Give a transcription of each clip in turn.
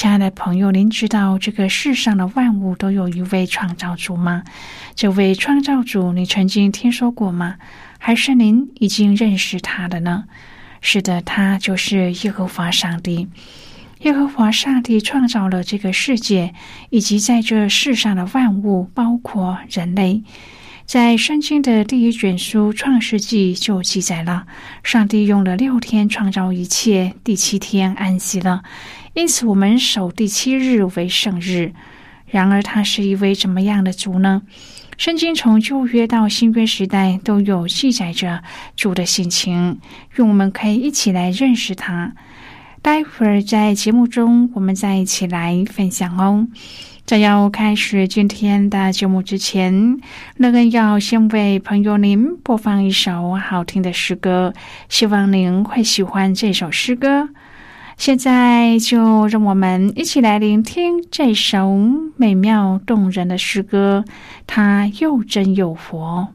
亲爱的朋友，您知道这个世上的万物都有一位创造主吗？这位创造主，你曾经听说过吗？还是您已经认识他的呢？是的，他就是耶和华上帝。耶和华上帝创造了这个世界，以及在这世上的万物，包括人类。在圣经的第一卷书《创世纪》就记载了，上帝用了六天创造一切，第七天安息了。因此，我们守第七日为圣日。然而，他是一位怎么样的主呢？圣经从旧约到新约时代都有记载着主的性情，愿我们可以一起来认识他。待会儿在节目中，我们再一起来分享哦。在要开始今天的节目之前，乐恩要先为朋友您播放一首好听的诗歌，希望您会喜欢这首诗歌。现在就让我们一起来聆听这首美妙动人的诗歌，它又真又活。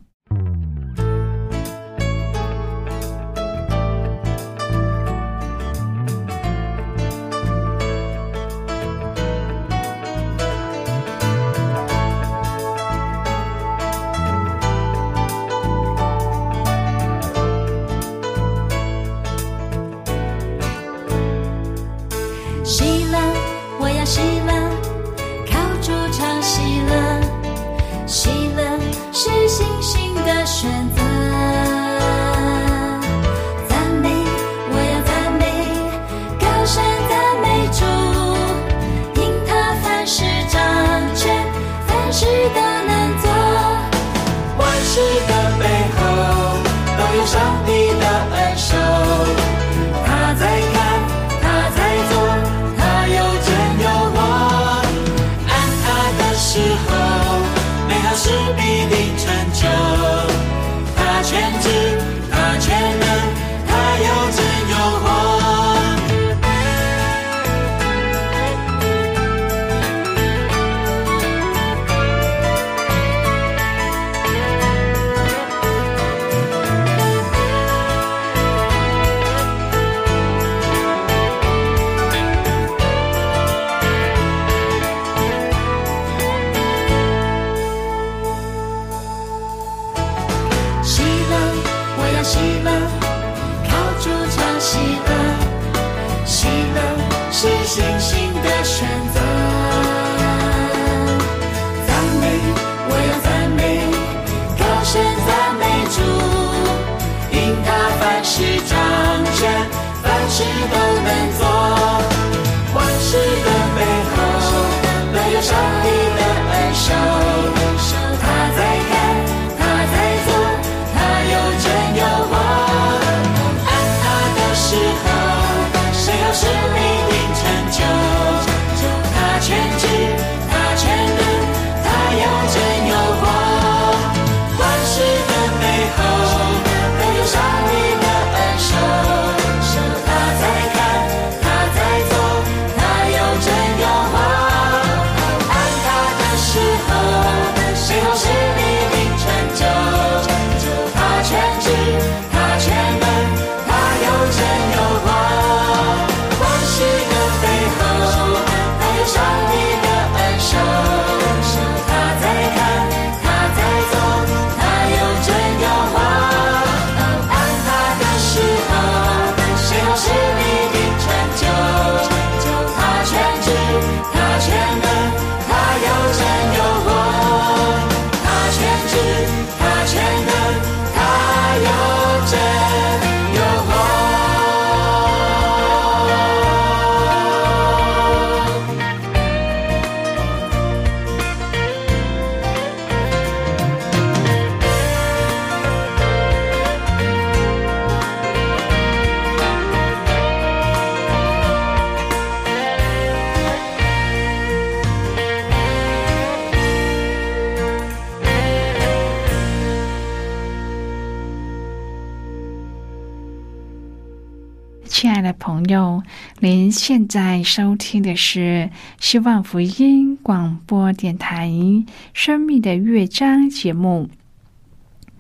现在收听的是希望福音广播电台《生命的乐章》节目。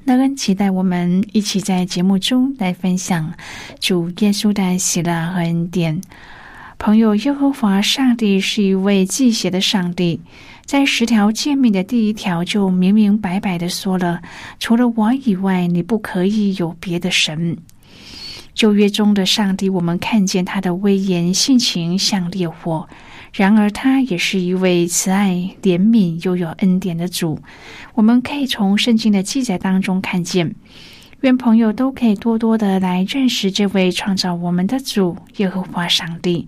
那跟期待我们一起在节目中来分享主耶稣的喜乐和恩典。朋友，耶和华上帝是一位祭邪的上帝，在十条诫命的第一条就明明白白的说了：除了我以外，你不可以有别的神。旧约中的上帝，我们看见他的威严性情像烈火；然而，他也是一位慈爱、怜悯又有恩典的主。我们可以从圣经的记载当中看见。愿朋友都可以多多的来认识这位创造我们的主耶和华上帝。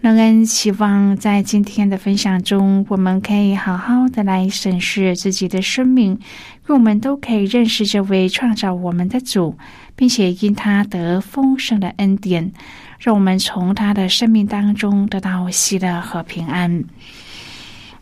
让恩希望在今天的分享中，我们可以好好的来审视自己的生命，愿我们都可以认识这位创造我们的主，并且因他得丰盛的恩典，让我们从他的生命当中得到喜乐和平安。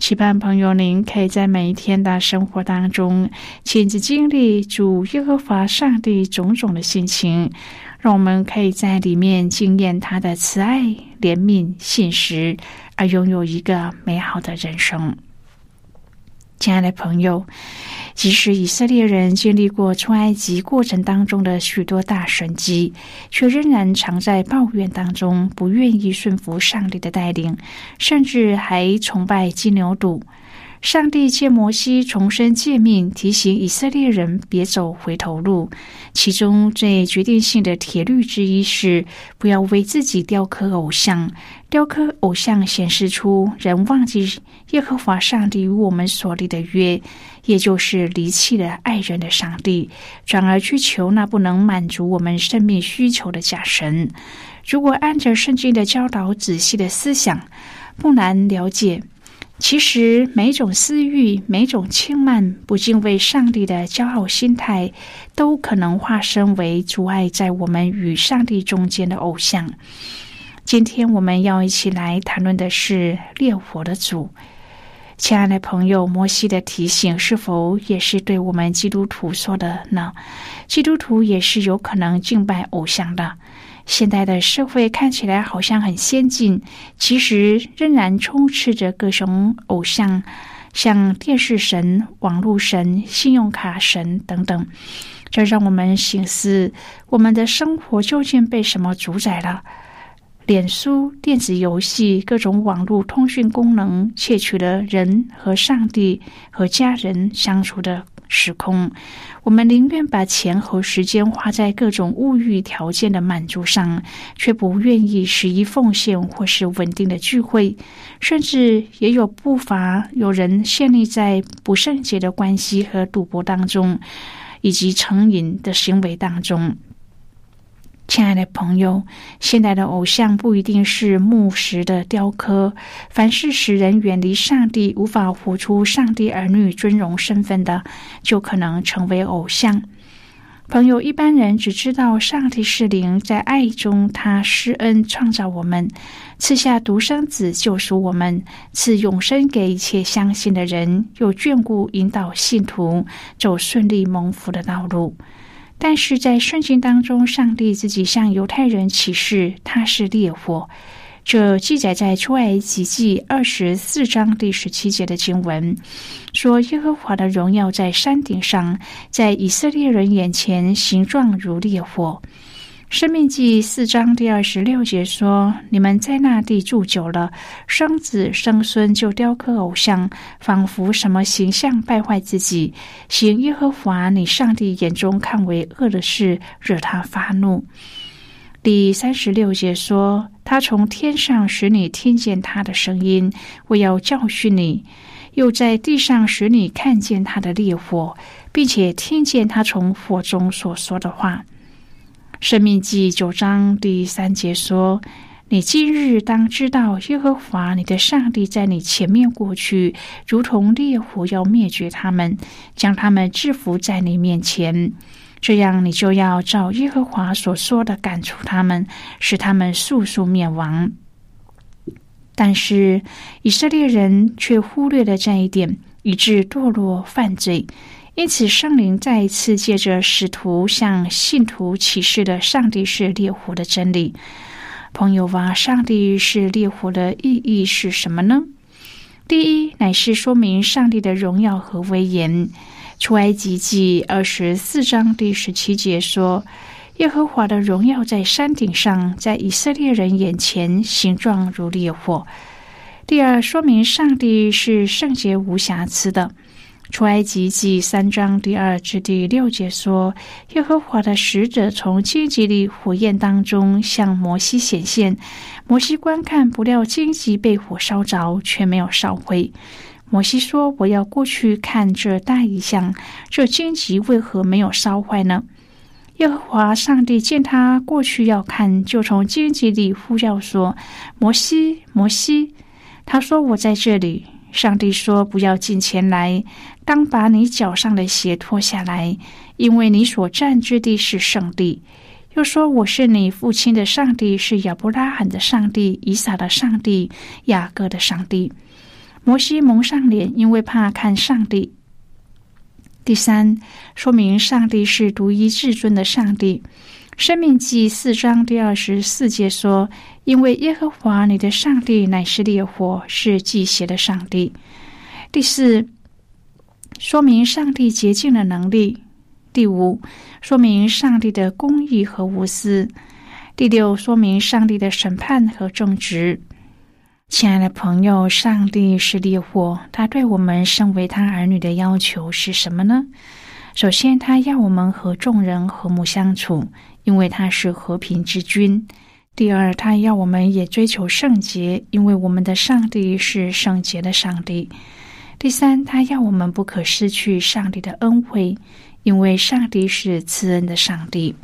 期盼朋友，您可以在每一天的生活当中亲自经历主耶和华上帝种种的心情，让我们可以在里面经验他的慈爱、怜悯、信实，而拥有一个美好的人生。亲爱的朋友，即使以色列人经历过出埃及过程当中的许多大神迹，却仍然常在抱怨当中，不愿意顺服上帝的带领，甚至还崇拜金牛犊。上帝借摩西重申诫命，提醒以色列人别走回头路。其中最决定性的铁律之一是，不要为自己雕刻偶像。雕刻偶像显示出人忘记耶和华上帝与我们所立的约，也就是离弃了爱人的上帝，转而去求那不能满足我们生命需求的假神。如果按着圣经的教导仔细的思想，不难了解。其实，每种私欲、每种轻慢、不敬畏上帝的骄傲心态，都可能化身为阻碍在我们与上帝中间的偶像。今天我们要一起来谈论的是烈火的主。亲爱的朋友，摩西的提醒是否也是对我们基督徒说的呢？基督徒也是有可能敬拜偶像的。现代的社会看起来好像很先进，其实仍然充斥着各种偶像，像电视神、网络神、信用卡神等等。这让我们醒思：我们的生活究竟被什么主宰了？脸书、电子游戏、各种网络通讯功能，窃取了人和上帝和家人相处的。时空，我们宁愿把钱和时间花在各种物欲条件的满足上，却不愿意十一奉献或是稳定的聚会，甚至也有不乏有人陷溺在不圣洁的关系和赌博当中，以及成瘾的行为当中。亲爱的朋友，现代的偶像不一定是木石的雕刻，凡是使人远离上帝、无法活出上帝儿女尊荣身份的，就可能成为偶像。朋友，一般人只知道上帝是灵，在爱中他施恩创造我们，赐下独生子救赎我们，赐永生给一切相信的人，又眷顾引导信徒走顺利蒙福的道路。但是在圣经当中，上帝自己向犹太人启示，他是烈火。这记载在出埃及记二十四章第十七节的经文，说耶和华的荣耀在山顶上，在以色列人眼前形状如烈火。生命记四章第二十六节说：“你们在那地住久了，生子生孙就雕刻偶像，仿佛什么形象败坏自己，行耶和华你上帝眼中看为恶的事，惹他发怒。”第三十六节说：“他从天上使你听见他的声音，我要教训你；又在地上使你看见他的烈火，并且听见他从火中所说的话。”生命记九章第三节说：“你今日当知道，耶和华你的上帝在你前面过去，如同烈火要灭绝他们，将他们制服在你面前。这样，你就要照耶和华所说的赶出他们，使他们速速灭亡。”但是以色列人却忽略了这一点，以致堕落犯罪。因此，圣灵再一次借着使徒向信徒启示了上帝是烈火的真理。朋友啊，上帝是烈火的意义是什么呢？第一，乃是说明上帝的荣耀和威严。出埃及记二十四章第十七节说：“耶和华的荣耀在山顶上，在以色列人眼前，形状如烈火。”第二，说明上帝是圣洁无瑕疵的。出埃及记三章第二至第六节说：“耶和华的使者从荆棘里火焰当中向摩西显现，摩西观看，不料荆棘被火烧着，却没有烧毁。摩西说：‘我要过去看这大异象，这荆棘为何没有烧坏呢？’耶和华上帝见他过去要看，就从荆棘里呼叫说：‘摩西，摩西！’他说：‘我在这里。’上帝说：‘不要进前来。’当把你脚上的鞋脱下来，因为你所占之地是圣地。又说：“我是你父亲的上帝，是亚伯拉罕的上帝、以撒的上帝、雅各的上帝。”摩西蒙上脸，因为怕看上帝。第三，说明上帝是独一至尊的上帝。生命记四章第二十四节说：“因为耶和华你的上帝乃是烈火，是祭邪的上帝。”第四。说明上帝洁净的能力。第五，说明上帝的公义和无私。第六，说明上帝的审判和正直。亲爱的朋友，上帝是烈火，他对我们身为他儿女的要求是什么呢？首先，他要我们和众人和睦相处，因为他是和平之君。第二，他要我们也追求圣洁，因为我们的上帝是圣洁的上帝。第三，他要我们不可失去上帝的恩惠，因为上帝是慈恩的上帝。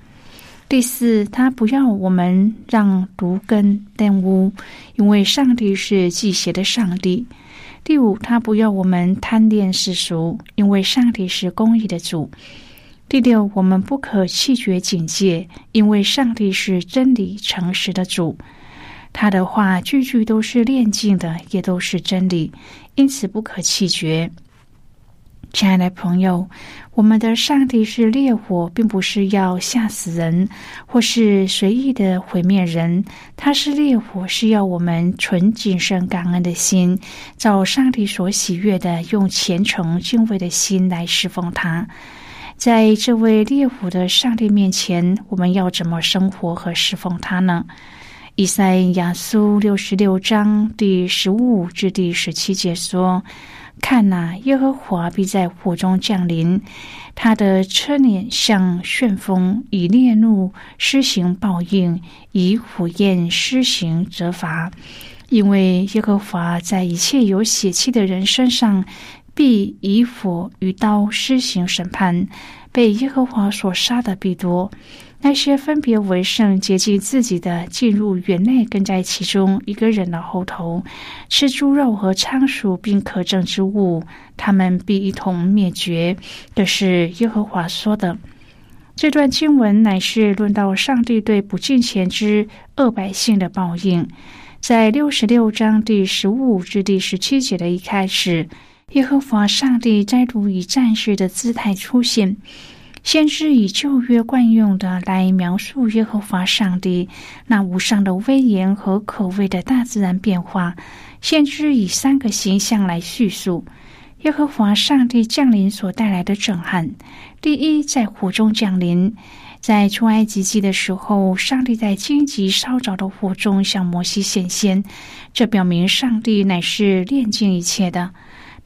第四，他不要我们让毒根玷污，因为上帝是祭邪的上帝。第五，他不要我们贪恋世俗，因为上帝是公义的主。第六，我们不可弃绝警戒，因为上帝是真理诚实的主。他的话句句都是炼净的，也都是真理。因此不可弃绝，亲爱的朋友，我们的上帝是烈火，并不是要吓死人，或是随意的毁灭人。他是烈火，是要我们纯谨慎感恩的心，照上帝所喜悦的，用虔诚敬畏的心来侍奉他。在这位烈火的上帝面前，我们要怎么生活和侍奉他呢？以赛亚书六十六章第十五至第十七节说：“看哪，耶和华必在火中降临，他的车辇像旋风，以烈怒施行报应，以火焰施行责罚。因为耶和华在一切有血气的人身上，必以火与刀施行审判。被耶和华所杀的必多。”那些分别为圣、洁净自己的，进入园内，跟在其中一个人的后头，吃猪肉和仓鼠，并可憎之物，他们必一同灭绝。这是耶和华说的。这段经文乃是论到上帝对不敬虔之恶百姓的报应。在六十六章第十五至第十七节的一开始，耶和华上帝再度以战士的姿态出现。先知以旧约惯用的来描述耶和华上帝那无上的威严和可畏的大自然变化。先知以三个形象来叙述耶和华上帝降临所带来的震撼：第一，在火中降临；在出埃及记的时候，上帝在荆棘烧着的火中向摩西显现，这表明上帝乃是炼净一切的。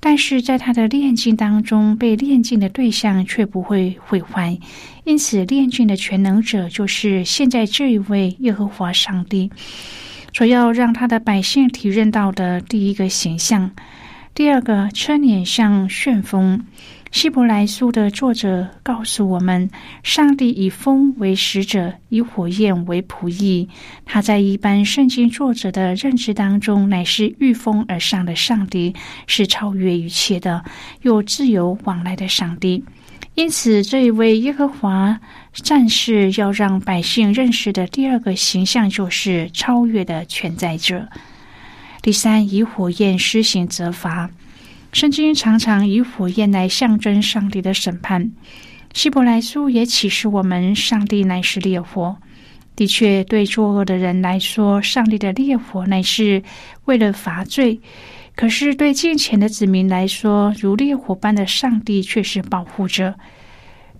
但是在他的炼金当中，被炼金的对象却不会毁坏，因此炼金的全能者就是现在这一位耶和华上帝。所要让他的百姓体认到的第一个形象，第二个车脸像旋风。希伯来书的作者告诉我们，上帝以风为使者，以火焰为仆役。他在一般圣经作者的认知当中，乃是御风而上的上帝，是超越一切的，有自由往来的上帝。因此，这一位耶和华战士要让百姓认识的第二个形象，就是超越的存在者。第三，以火焰施行责罚。圣经常常以火焰来象征上帝的审判。希伯来书也启示我们，上帝乃是烈火。的确，对作恶的人来说，上帝的烈火乃是为了罚罪。可是，对敬虔的子民来说，如烈火般的上帝却是保护者。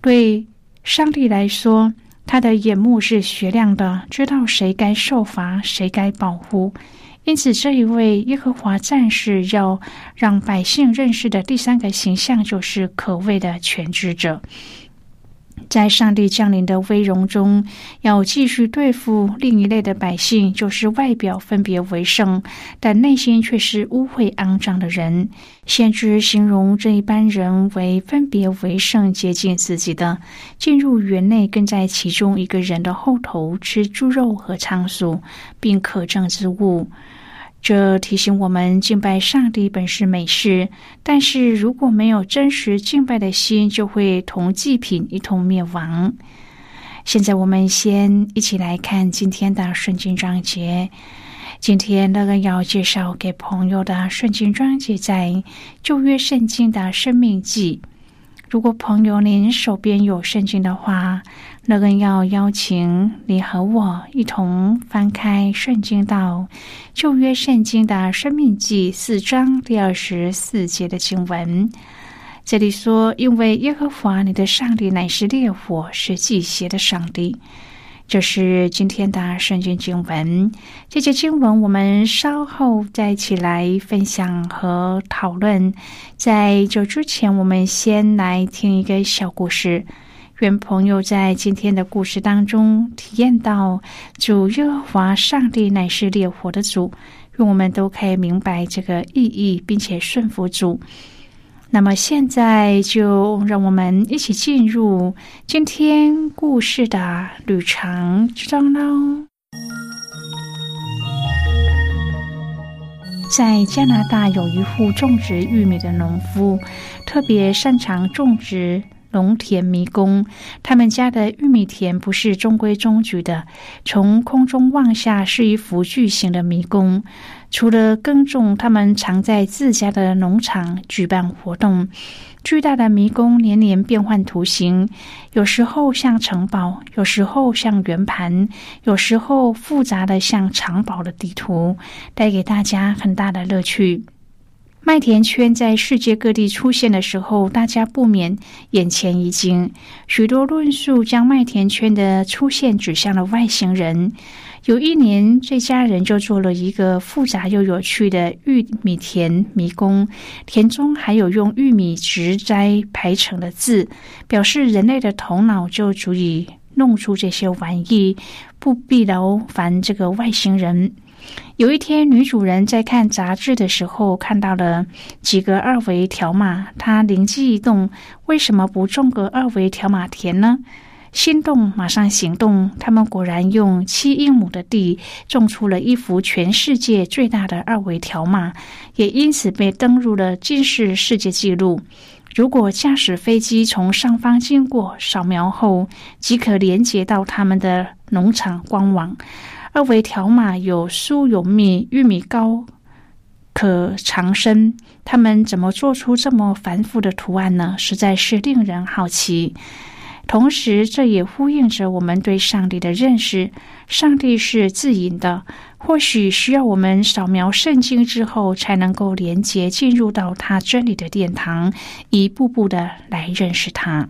对上帝来说，他的眼目是雪亮的，知道谁该受罚，谁该保护。因此，这一位耶和华战士要让百姓认识的第三个形象，就是可畏的全知者。在上帝降临的威荣中，要继续对付另一类的百姓，就是外表分别为圣，但内心却是污秽肮脏的人。先知形容这一般人为分别为圣、接近自己的，进入园内，跟在其中一个人的后头吃猪肉和仓鼠，并可证之物。这提醒我们，敬拜上帝本是美事，但是如果没有真实敬拜的心，就会同祭品一同灭亡。现在，我们先一起来看今天的圣经章节。今天那个要介绍给朋友的圣经章节，在旧约圣经的生命记。如果朋友您手边有圣经的话，那更要邀请你和我一同翻开圣经到旧约圣经的生命记四章第二十四节的经文。这里说：“因为耶和华你的上帝乃是烈火，是祭邪的上帝。”这是今天的圣经经文。这节经文我们稍后再一起来分享和讨论。在这之前，我们先来听一个小故事。愿朋友在今天的故事当中体验到主耶和华上帝乃是烈火的主，愿我们都可以明白这个意义，并且顺服主。那么现在就让我们一起进入今天故事的旅程之中喽。在加拿大有一户种植玉米的农夫，特别擅长种植。农田迷宫，他们家的玉米田不是中规中矩的，从空中望下是一幅巨型的迷宫。除了耕种，他们常在自家的农场举办活动。巨大的迷宫年年变换图形，有时候像城堡，有时候像圆盘，有时候复杂的像藏宝的地图，带给大家很大的乐趣。麦田圈在世界各地出现的时候，大家不免眼前一惊。许多论述将麦田圈的出现指向了外星人。有一年，这家人就做了一个复杂又有趣的玉米田迷宫，田中还有用玉米植栽排成的字，表示人类的头脑就足以弄出这些玩意，不必劳烦这个外星人。有一天，女主人在看杂志的时候看到了几个二维条码，她灵机一动：为什么不种个二维条码田呢？心动马上行动，他们果然用七英亩的地种出了一幅全世界最大的二维条码，也因此被登入了吉世世界纪录。如果驾驶飞机从上方经过，扫描后即可连接到他们的农场官网。二维条码有酥有蜜，玉米糕可长生。他们怎么做出这么繁复的图案呢？实在是令人好奇。同时，这也呼应着我们对上帝的认识：上帝是自隐的，或许需要我们扫描圣经之后，才能够连接进入到他真理的殿堂，一步步的来认识他。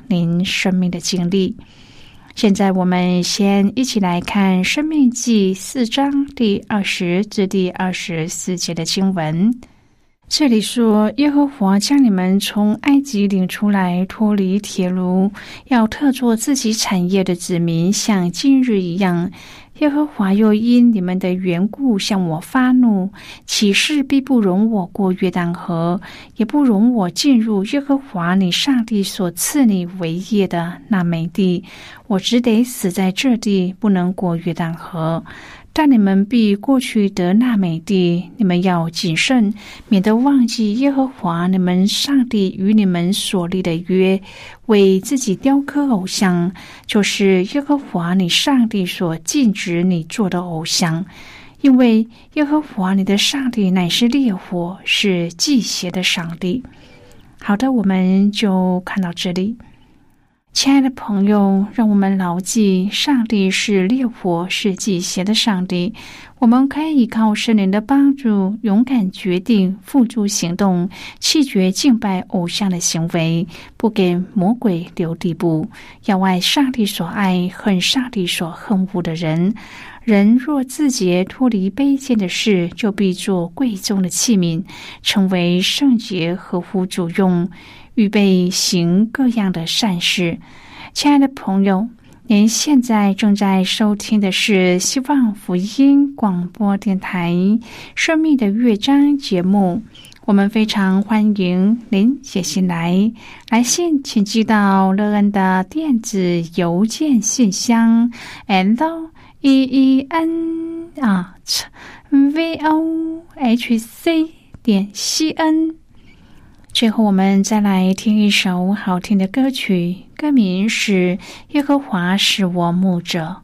您生命的经历。现在，我们先一起来看《生命记》四章第二十至第二十四节的经文。这里说：“耶和华将你们从埃及领出来，脱离铁炉，要特作自己产业的子民，像今日一样。”耶和华又因你们的缘故向我发怒，启示必不容我过约旦河，也不容我进入耶和华你上帝所赐你为业的那美地，我只得死在这地，不能过约旦河。但你们必过去得那美地，你们要谨慎，免得忘记耶和华你们上帝与你们所立的约，为自己雕刻偶像，就是耶和华你上帝所禁止你做的偶像，因为耶和华你的上帝乃是烈火，是祭邪的上帝。好的，我们就看到这里。亲爱的朋友，让我们牢记，上帝是烈火，是祭邪的上帝。我们可以依靠圣灵的帮助，勇敢决定，付诸行动，弃绝敬拜偶像的行为，不给魔鬼留地步。要爱上帝所爱，恨上帝所恨恶的人。人若自洁，脱离卑贱的事，就必做贵重的器皿，成为圣洁，合乎主用。预备行各样的善事，亲爱的朋友，您现在正在收听的是希望福音广播电台《生命的乐章》节目。我们非常欢迎您写信来，来信请寄到乐恩的电子邮件信箱：l e e n 啊 v o h c 点 c n。最后，我们再来听一首好听的歌曲，歌名是《耶和华是我牧者》。